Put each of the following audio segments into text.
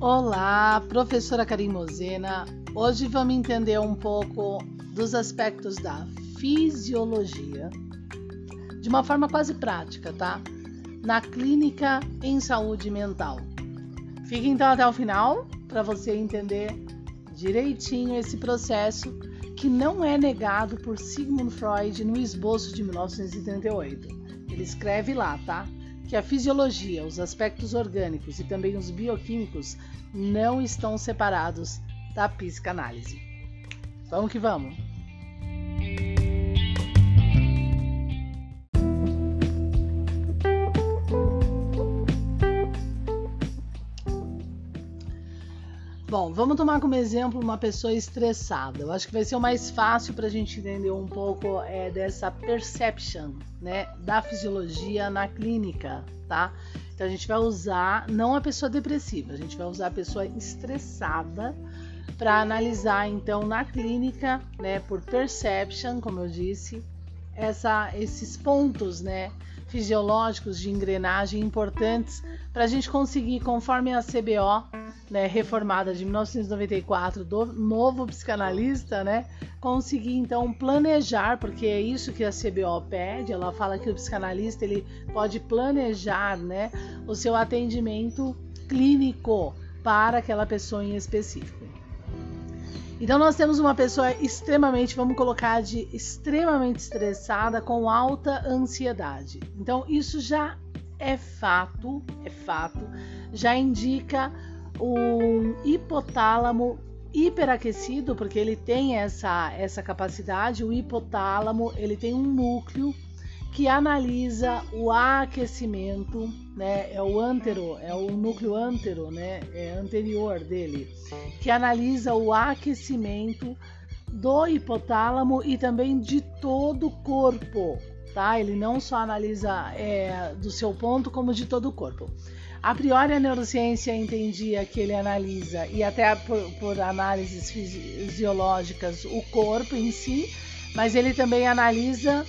Olá, professora Karim Mozena. Hoje vamos entender um pouco dos aspectos da fisiologia de uma forma quase prática, tá? Na clínica em saúde mental. Fique então até o final para você entender direitinho esse processo que não é negado por Sigmund Freud no esboço de 1938. Ele escreve lá, tá? Que a fisiologia, os aspectos orgânicos e também os bioquímicos não estão separados da psicanálise. Vamos que vamos! Bom, vamos tomar como exemplo uma pessoa estressada. Eu acho que vai ser o mais fácil para a gente entender um pouco é, dessa perception, né, da fisiologia na clínica, tá? Então a gente vai usar não a pessoa depressiva, a gente vai usar a pessoa estressada para analisar então na clínica, né, por perception, como eu disse, essa, esses pontos, né, fisiológicos de engrenagem importantes para a gente conseguir, conforme a CBO né, reformada de 1994 do novo psicanalista, né, conseguir então planejar, porque é isso que a CBO pede. Ela fala que o psicanalista ele pode planejar, né, o seu atendimento clínico para aquela pessoa em específico. Então nós temos uma pessoa extremamente, vamos colocar de extremamente estressada com alta ansiedade. Então isso já é fato, é fato, já indica um hipotálamo hiperaquecido, porque ele tem essa, essa capacidade, o hipotálamo, ele tem um núcleo que analisa o aquecimento, né? É o antero, é o núcleo antero, né? É anterior dele, que analisa o aquecimento do hipotálamo e também de todo o corpo, tá? Ele não só analisa é, do seu ponto, como de todo o corpo. A priori, a neurociência entendia que ele analisa, e até por, por análises fisiológicas, o corpo em si, mas ele também analisa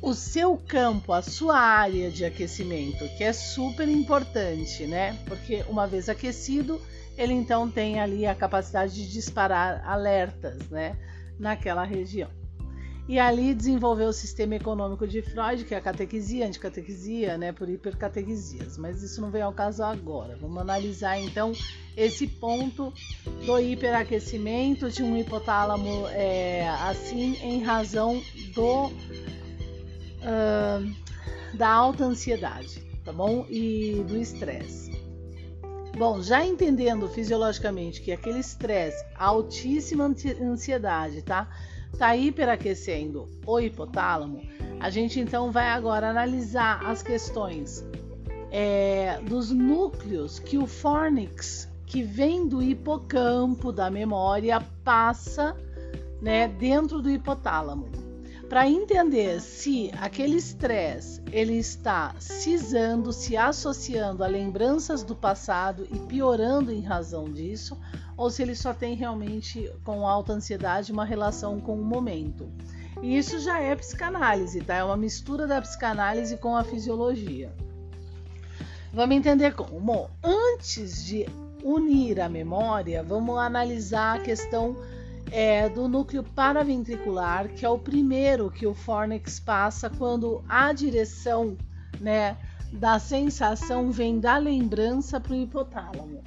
o seu campo, a sua área de aquecimento, que é super importante, né? Porque uma vez aquecido, ele então tem ali a capacidade de disparar alertas, né? Naquela região. E ali desenvolveu o sistema econômico de Freud, que é a catequisia, anticatequisia, né, por hipercatequisias. Mas isso não vem ao caso agora. Vamos analisar então esse ponto do hiperaquecimento de um hipotálamo é, assim em razão do uh, da alta ansiedade, tá bom? E do estresse. Bom, já entendendo fisiologicamente que aquele estresse, altíssima ansiedade, tá? Está hiperaquecendo o hipotálamo, a gente então vai agora analisar as questões é, dos núcleos que o fornix, que vem do hipocampo da memória, passa né, dentro do hipotálamo. Para entender se aquele estresse ele está cisando, se associando a lembranças do passado e piorando em razão disso, ou se ele só tem realmente com alta ansiedade uma relação com o momento. E isso já é psicanálise, tá? É uma mistura da psicanálise com a fisiologia. Vamos entender como. Antes de unir a memória, vamos analisar a questão é, do núcleo paraventricular, que é o primeiro que o fornix passa quando a direção né, da sensação vem da lembrança para o hipotálamo.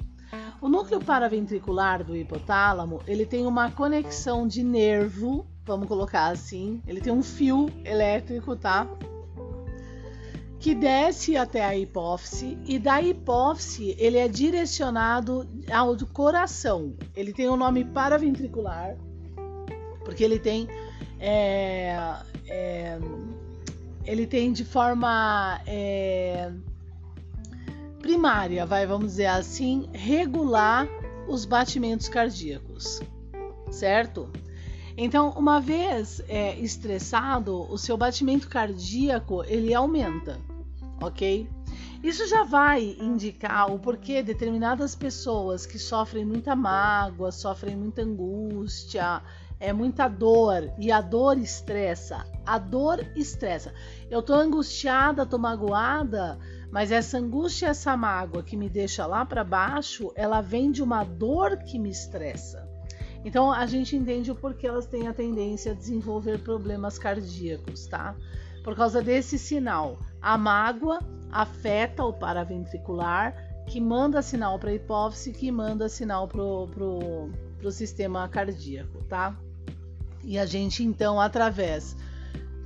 O núcleo paraventricular do hipotálamo ele tem uma conexão de nervo, vamos colocar assim, ele tem um fio elétrico, tá? que desce até a hipófise e da hipófise ele é direcionado ao coração. Ele tem o um nome paraventricular porque ele tem é, é, ele tem de forma é, primária, vai vamos dizer assim, regular os batimentos cardíacos, certo? Então, uma vez é, estressado, o seu batimento cardíaco ele aumenta ok? Isso já vai indicar o porquê determinadas pessoas que sofrem muita mágoa, sofrem muita angústia, é muita dor e a dor estressa. A dor estressa. Eu tô angustiada, tô magoada, mas essa angústia, essa mágoa que me deixa lá para baixo, ela vem de uma dor que me estressa. Então a gente entende o porquê elas têm a tendência a desenvolver problemas cardíacos, tá? Por causa desse sinal. A mágoa afeta o paraventricular, que manda sinal para a hipófise, que manda sinal para o sistema cardíaco, tá? E a gente então, através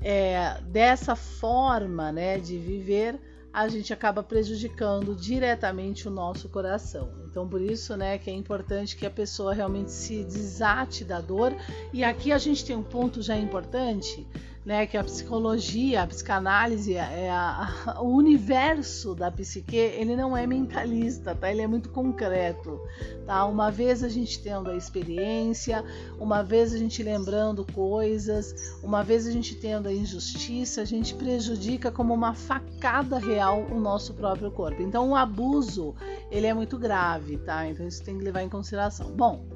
é, dessa forma né, de viver, a gente acaba prejudicando diretamente o nosso coração. Então, por isso, né, que é importante que a pessoa realmente se desate da dor. E aqui a gente tem um ponto já importante, né, que a psicologia, a psicanálise, é a, a, o universo da psique, ele não é mentalista, tá? Ele é muito concreto, tá? Uma vez a gente tendo a experiência, uma vez a gente lembrando coisas, uma vez a gente tendo a injustiça, a gente prejudica como uma facada real o nosso próprio corpo. Então, o abuso, ele é muito grave, tá? Então, isso tem que levar em consideração. Bom,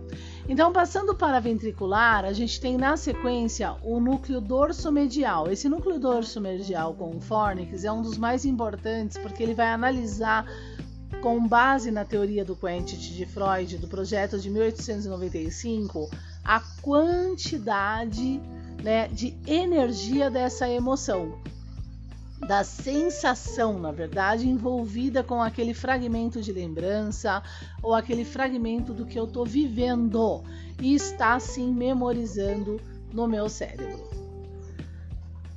então, passando para ventricular, a gente tem na sequência o núcleo dorso-medial. Esse núcleo dorso-medial com o fornix é um dos mais importantes porque ele vai analisar, com base na teoria do quantity de Freud, do projeto de 1895, a quantidade né, de energia dessa emoção da sensação, na verdade, envolvida com aquele fragmento de lembrança ou aquele fragmento do que eu estou vivendo e está assim memorizando no meu cérebro.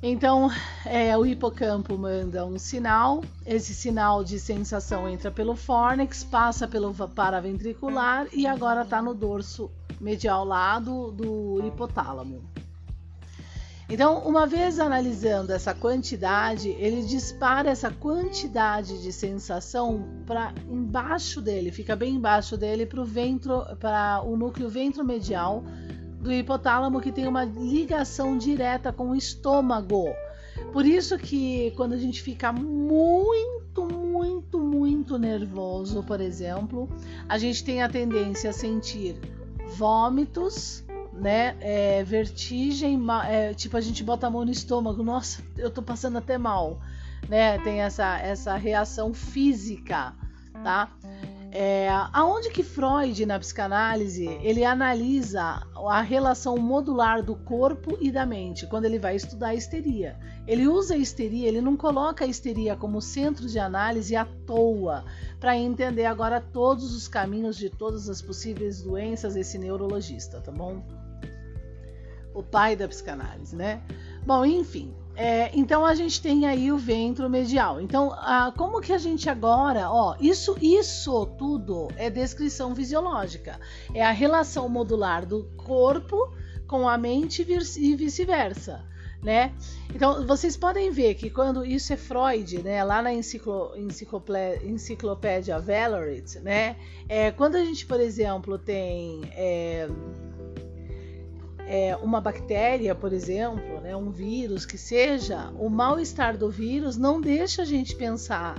Então, é, o hipocampo manda um sinal, esse sinal de sensação entra pelo fórnix, passa pelo paraventricular e agora está no dorso medial lá do, do hipotálamo. Então, uma vez analisando essa quantidade, ele dispara essa quantidade de sensação para embaixo dele, fica bem embaixo dele para o ventro, para o núcleo ventromedial do hipotálamo que tem uma ligação direta com o estômago. Por isso que quando a gente fica muito, muito, muito nervoso, por exemplo, a gente tem a tendência a sentir vômitos, né? É, vertigem, é, tipo a gente bota a mão no estômago, nossa, eu tô passando até mal, né? Tem essa, essa reação física, tá? É, aonde que Freud na psicanálise ele analisa a relação modular do corpo e da mente quando ele vai estudar a histeria. Ele usa a histeria, ele não coloca a histeria como centro de análise à toa para entender agora todos os caminhos de todas as possíveis doenças esse neurologista, tá bom? O pai da psicanálise, né? Bom, enfim. É, então a gente tem aí o ventro medial. Então, como que a gente agora, ó, isso, isso tudo é descrição fisiológica, é a relação modular do corpo com a mente e vice-versa. Né? Então vocês podem ver que quando isso é Freud, né, lá na enciclo, enciclopédia Valorit, né, é, quando a gente, por exemplo, tem é, é, uma bactéria, por exemplo, né, um vírus que seja, o mal-estar do vírus não deixa a gente pensar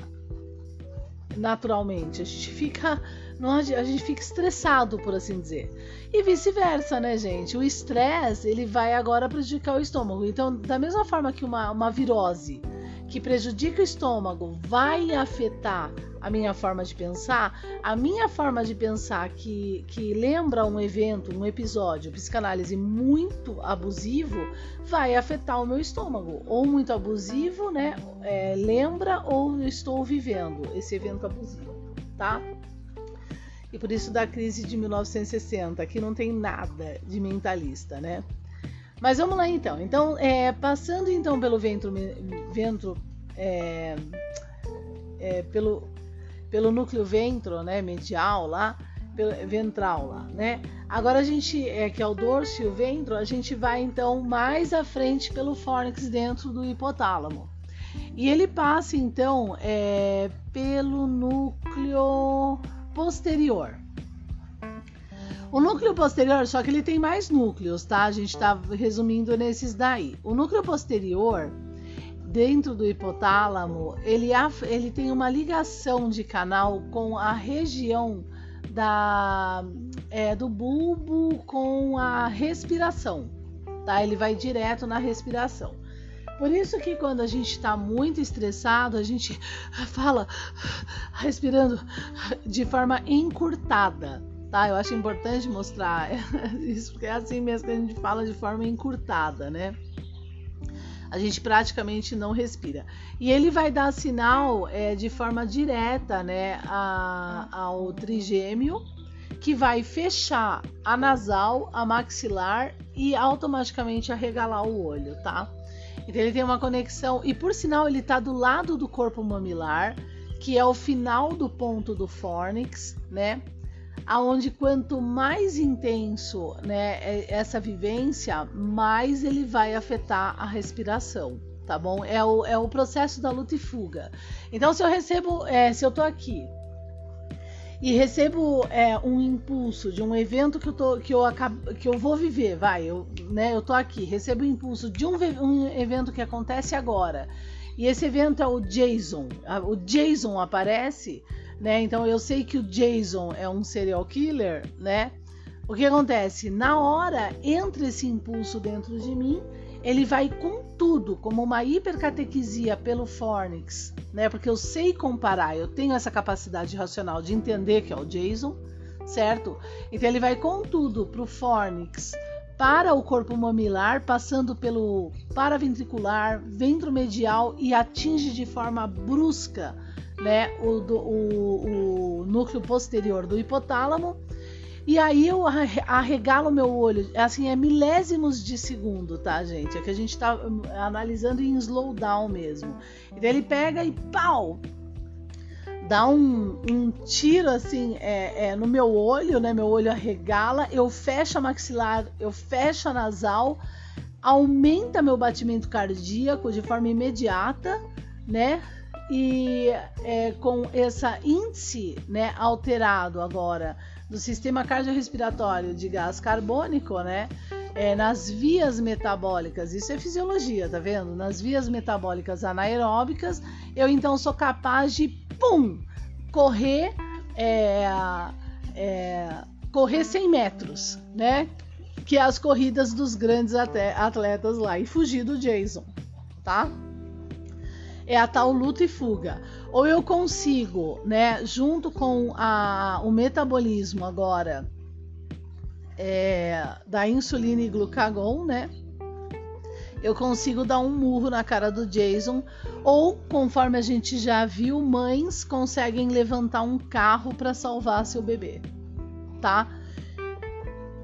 naturalmente. A gente fica, a gente fica estressado, por assim dizer. E vice-versa, né, gente? O estresse ele vai agora prejudicar o estômago. Então, da mesma forma que uma, uma virose que prejudica o estômago vai afetar a minha forma de pensar, a minha forma de pensar que, que lembra um evento, um episódio, psicanálise muito abusivo, vai afetar o meu estômago. Ou muito abusivo, né? É, lembra ou estou vivendo esse evento abusivo, tá? E por isso da crise de 1960, que não tem nada de mentalista, né? Mas vamos lá então. Então, é, passando então pelo ventro, ventro é, é, pelo, pelo núcleo ventro, né, medial lá, pelo, ventral lá, né? Agora a gente, é que é o dorso e o ventro, a gente vai então mais à frente pelo fórnix dentro do hipotálamo. E ele passa então é, pelo núcleo posterior. O núcleo posterior, só que ele tem mais núcleos, tá? A gente está resumindo nesses daí. O núcleo posterior, dentro do hipotálamo, ele, ele tem uma ligação de canal com a região da é, do bulbo com a respiração, tá? Ele vai direto na respiração. Por isso que quando a gente está muito estressado, a gente fala respirando de forma encurtada, tá? Eu acho importante mostrar isso porque é assim mesmo que a gente fala de forma encurtada, né? A gente praticamente não respira. E ele vai dar sinal é, de forma direta, né, a, ao trigêmeo, que vai fechar a nasal, a maxilar e automaticamente arregalar o olho, tá? Então ele tem uma conexão e por sinal ele está do lado do corpo mamilar, que é o final do ponto do fornix, né? Aonde quanto mais intenso, né, é, essa vivência, mais ele vai afetar a respiração, tá bom? É o, é o processo da luta e fuga. Então se eu recebo, é, se eu tô aqui e recebo é, um impulso de um evento que eu, tô, que, eu acabo, que eu vou viver, vai, eu, né, eu tô aqui, recebo o impulso de um, um evento que acontece agora, e esse evento é o Jason, o Jason aparece, né, então eu sei que o Jason é um serial killer, né, o que acontece? Na hora entra esse impulso dentro de mim ele vai com tudo, como uma hipercatequisia pelo Fornix, né? Porque eu sei comparar, eu tenho essa capacidade racional de entender que é o Jason, certo? Então ele vai com tudo para o Fornix, para o corpo mamilar, passando pelo paraventricular, ventromedial e atinge de forma brusca, né? O, do, o, o núcleo posterior do hipotálamo e aí eu arregalo meu olho, assim, é milésimos de segundo, tá, gente? É que a gente tá hum, analisando em slowdown mesmo. Então ele pega e pau! Dá um, um tiro assim é, é, no meu olho, né? Meu olho arregala, eu fecho a maxilar, eu fecho a nasal, aumenta meu batimento cardíaco de forma imediata, né? E é, com essa índice né, alterado agora do sistema cardiorrespiratório de gás carbônico, né? É, nas vias metabólicas, isso é fisiologia, tá vendo? Nas vias metabólicas anaeróbicas, eu então sou capaz de, pum, correr, é, é, correr 100 metros, né? Que é as corridas dos grandes atletas lá, e fugir do Jason, tá? É a tal luta e fuga. Ou eu consigo, né, junto com a, o metabolismo agora é, da insulina e glucagon, né? Eu consigo dar um murro na cara do Jason, ou conforme a gente já viu, mães conseguem levantar um carro para salvar seu bebê, tá?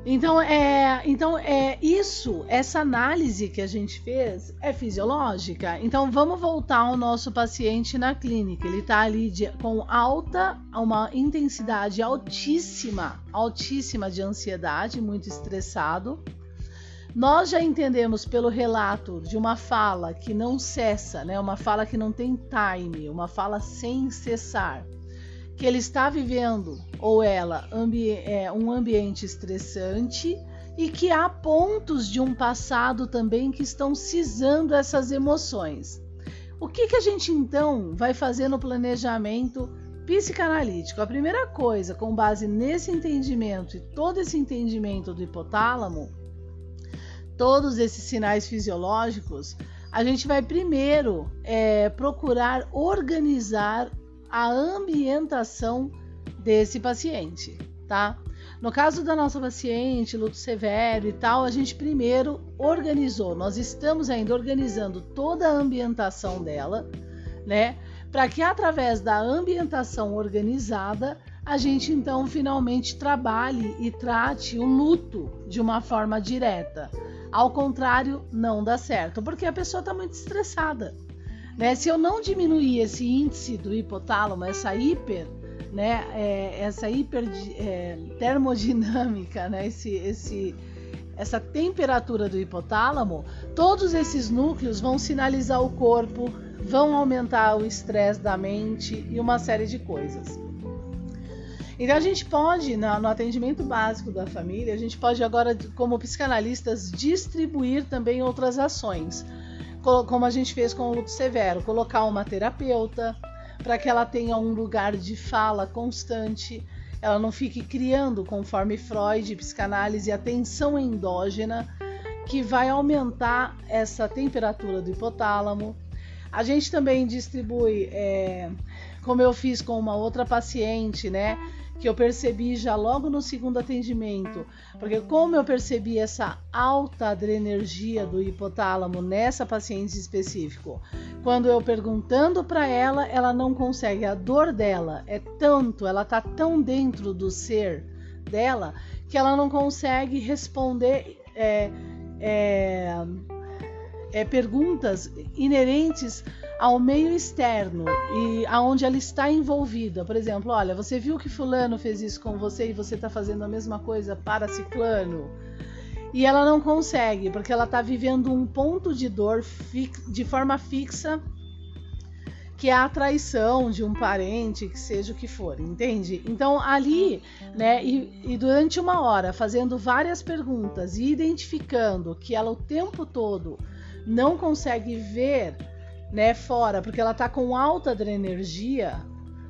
Então é, então é isso, essa análise que a gente fez é fisiológica. Então vamos voltar ao nosso paciente na clínica. Ele está ali de, com alta, uma intensidade altíssima, altíssima de ansiedade, muito estressado. Nós já entendemos pelo relato de uma fala que não cessa, né? Uma fala que não tem time, uma fala sem cessar que ele está vivendo ou ela ambi é, um ambiente estressante e que há pontos de um passado também que estão cisando essas emoções. O que, que a gente então vai fazer no planejamento psicanalítico? A primeira coisa, com base nesse entendimento e todo esse entendimento do hipotálamo, todos esses sinais fisiológicos, a gente vai primeiro é, procurar organizar a ambientação desse paciente, tá? No caso da nossa paciente, luto severo e tal, a gente primeiro organizou, nós estamos ainda organizando toda a ambientação dela, né? Para que através da ambientação organizada, a gente então finalmente trabalhe e trate o luto de uma forma direta. Ao contrário, não dá certo, porque a pessoa está muito estressada. Né? Se eu não diminuir esse índice do hipotálamo, essa hiper, né, é, essa hiper é, termodinâmica, né, esse, esse, essa temperatura do hipotálamo, todos esses núcleos vão sinalizar o corpo, vão aumentar o estresse da mente e uma série de coisas. Então a gente pode, no atendimento básico da família, a gente pode agora, como psicanalistas, distribuir também outras ações como a gente fez com o luto severo, colocar uma terapeuta para que ela tenha um lugar de fala constante, ela não fique criando, conforme Freud, psicanálise, a tensão endógena que vai aumentar essa temperatura do hipotálamo. A gente também distribui, é, como eu fiz com uma outra paciente, né? Que eu percebi já logo no segundo atendimento, porque como eu percebi essa alta adrenergia do hipotálamo nessa paciente específico, quando eu perguntando para ela, ela não consegue, a dor dela é tanto, ela tá tão dentro do ser dela que ela não consegue responder é, é, é, perguntas inerentes ao meio externo e aonde ela está envolvida. Por exemplo, olha, você viu que fulano fez isso com você e você está fazendo a mesma coisa para ciclano? E ela não consegue, porque ela está vivendo um ponto de dor de forma fixa, que é a traição de um parente, que seja o que for, entende? Então ali, né, e, e durante uma hora, fazendo várias perguntas e identificando que ela o tempo todo não consegue ver, né, fora, porque ela tá com alta adrenergia,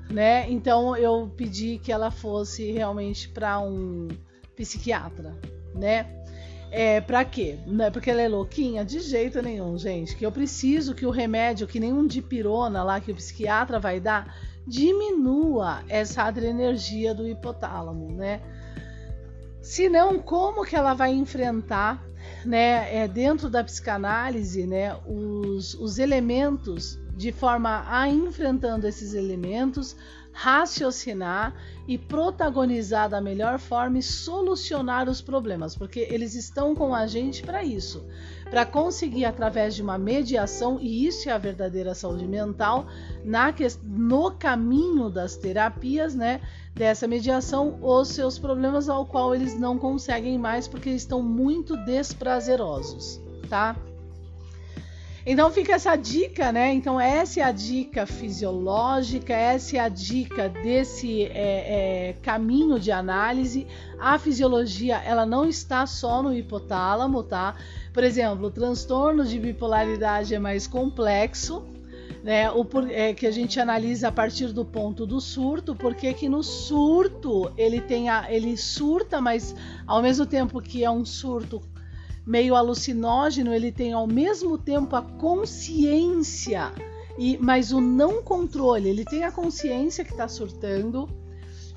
né? Então eu pedi que ela fosse realmente para um psiquiatra, né? É, pra quê? Não é porque ela é louquinha? De jeito nenhum, gente. Que eu preciso que o remédio, que nenhum dipirona lá que o psiquiatra vai dar, diminua essa adrenergia do hipotálamo, né? Se não, como que ela vai enfrentar né, é, dentro da psicanálise, né, os, os elementos de forma a enfrentando esses elementos, raciocinar e protagonizar da melhor forma e solucionar os problemas, porque eles estão com a gente para isso, para conseguir através de uma mediação e isso é a verdadeira saúde mental na no caminho das terapias, né? Dessa mediação os seus problemas ao qual eles não conseguem mais porque estão muito desprazerosos, tá? Então fica essa dica, né? Então essa é a dica fisiológica, essa é a dica desse é, é, caminho de análise. A fisiologia ela não está só no hipotálamo, tá? Por exemplo, o transtorno de bipolaridade é mais complexo, né? O é, que a gente analisa a partir do ponto do surto, porque que no surto ele tem a, ele surta, mas ao mesmo tempo que é um surto meio alucinógeno, ele tem ao mesmo tempo a consciência, e mas o não controle. Ele tem a consciência que está surtando,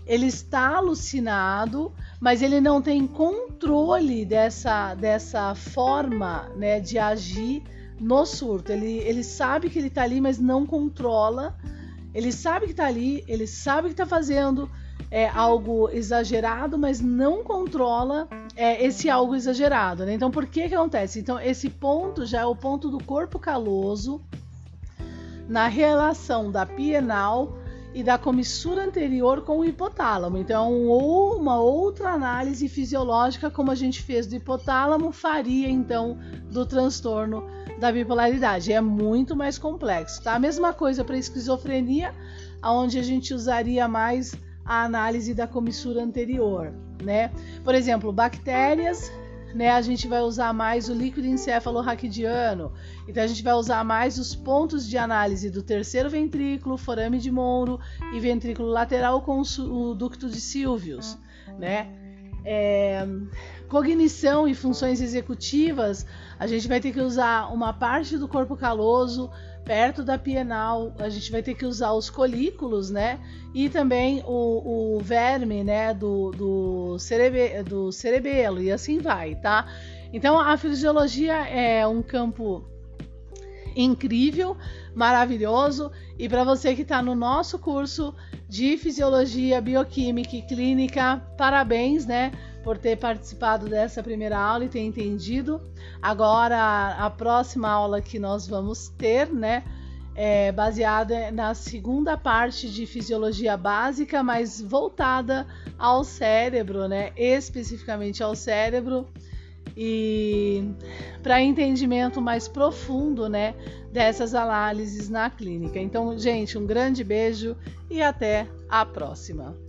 ele está alucinado, mas ele não tem controle dessa, dessa forma né, de agir no surto. Ele, ele sabe que ele está ali, mas não controla. Ele sabe que está ali, ele sabe que está fazendo é, algo exagerado, mas não controla é, esse algo exagerado. Né? Então, por que, que acontece? Então, esse ponto já é o ponto do corpo caloso na relação da pienal e da comissura anterior com o hipotálamo. Então, ou uma outra análise fisiológica, como a gente fez do hipotálamo, faria então do transtorno da bipolaridade. É muito mais complexo. Tá? A mesma coisa para esquizofrenia, onde a gente usaria mais a análise da comissura anterior, né? Por exemplo, bactérias, né? A gente vai usar mais o líquido encefalorraquidiano, então a gente vai usar mais os pontos de análise do terceiro ventrículo, forame de Monro e ventrículo lateral com o ducto de Silvius, né? É, cognição e funções executivas, a gente vai ter que usar uma parte do corpo caloso perto da pienal, a gente vai ter que usar os colículos, né? E também o, o verme, né? Do, do, cerebe, do cerebelo, e assim vai, tá? Então a fisiologia é um campo incrível, maravilhoso. E para você que está no nosso curso de fisiologia, bioquímica e clínica, parabéns, né? por ter participado dessa primeira aula e ter entendido. Agora, a próxima aula que nós vamos ter, né, é baseada na segunda parte de fisiologia básica, mas voltada ao cérebro, né, especificamente ao cérebro e para entendimento mais profundo, né, dessas análises na clínica. Então, gente, um grande beijo e até a próxima.